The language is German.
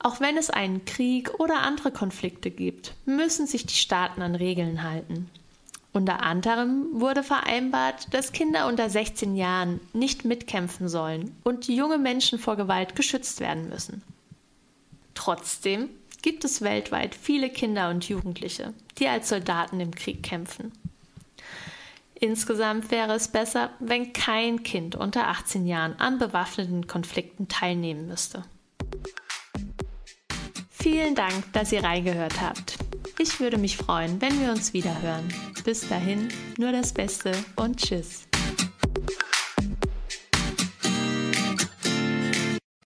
Auch wenn es einen Krieg oder andere Konflikte gibt, müssen sich die Staaten an Regeln halten. Unter anderem wurde vereinbart, dass Kinder unter 16 Jahren nicht mitkämpfen sollen und junge Menschen vor Gewalt geschützt werden müssen. Trotzdem gibt es weltweit viele Kinder und Jugendliche, die als Soldaten im Krieg kämpfen. Insgesamt wäre es besser, wenn kein Kind unter 18 Jahren an bewaffneten Konflikten teilnehmen müsste. Vielen Dank, dass ihr reingehört habt. Ich würde mich freuen, wenn wir uns wieder hören. Bis dahin, nur das Beste und Tschüss.